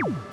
you.